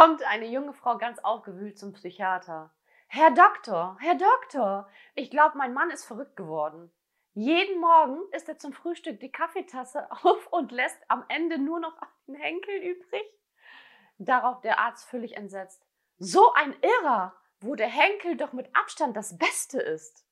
kommt eine junge Frau ganz aufgewühlt zum Psychiater. Herr Doktor, Herr Doktor, ich glaube, mein Mann ist verrückt geworden. Jeden Morgen isst er zum Frühstück die Kaffeetasse auf und lässt am Ende nur noch einen Henkel übrig. Darauf der Arzt völlig entsetzt. So ein Irrer, wo der Henkel doch mit Abstand das Beste ist.